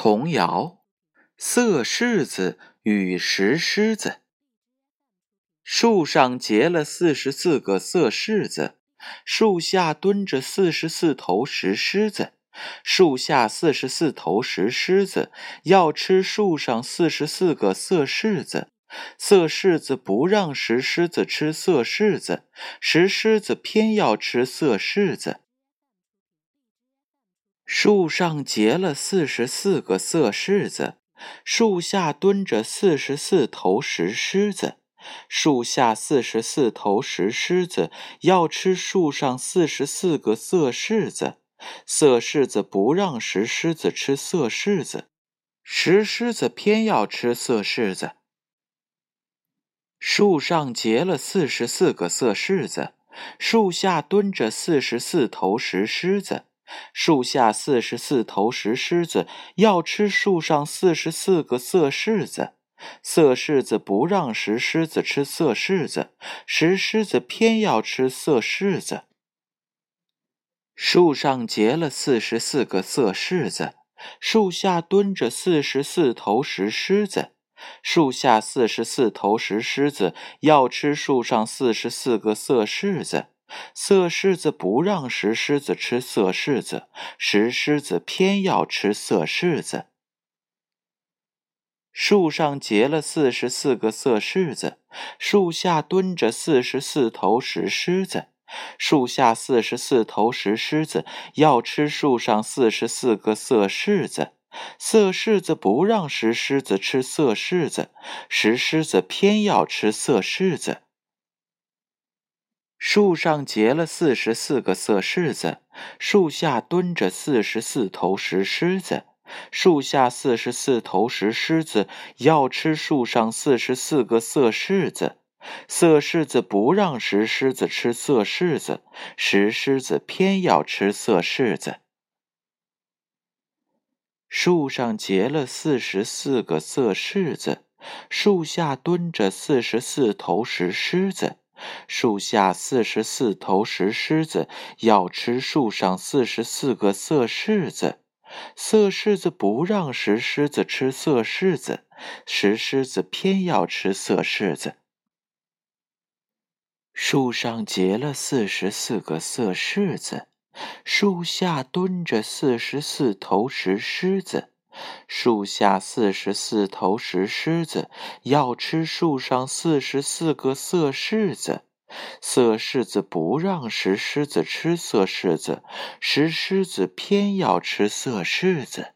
童谣：色柿子与石狮子。树上结了四十四个色柿子，树下蹲着四十四头石狮子。树下四十四头石狮子要吃树上四十四个色柿子，色柿子不让石狮子吃色柿子，石狮子偏要吃色柿子。树上结了四十四个色柿子，树下蹲着四十四头石狮子。树下四十四头石狮子要吃树上四十四个色柿子，色柿子不让石狮子吃色柿子，石狮子偏要吃色柿子。树上结了四十四个色柿子，树下蹲着四十四头石狮子。树下四十四头石狮子要吃树上四十四个色柿子，色柿子不让石狮子吃色柿子，石狮子偏要吃色柿子。树上结了四十四个色柿子，树下蹲着四十四头石狮子，树下四十四头石狮子要吃树上四十四个色柿子。色狮子不让石狮子吃色柿子，石狮子偏要吃色柿子。树上结了四十四个色柿子，树下蹲着四十四头石狮子。树下四十四头石狮子要吃树上四十四个色柿子，色柿子不让石狮子吃色柿子，石狮子偏要吃色柿子。树上结了四十四个色柿子，树下蹲着四十四头石狮子。树下四十四头石狮子要吃树上四十四个色柿子，色柿子不让石狮子吃色柿子，石狮子偏要吃色柿子。树上结了四十四个色柿子，树下蹲着四十四头石狮子。树下四十四头石狮子要吃树上四十四个色柿子，色柿子不让石狮子吃色柿子，石狮子偏要吃色柿子。树上结了四十四个色柿子，树下蹲着四十四头石狮子。树下四十四头石狮子要吃树上四十四个色柿子，色柿子不让石狮子吃色柿子，石狮子偏要吃色柿子。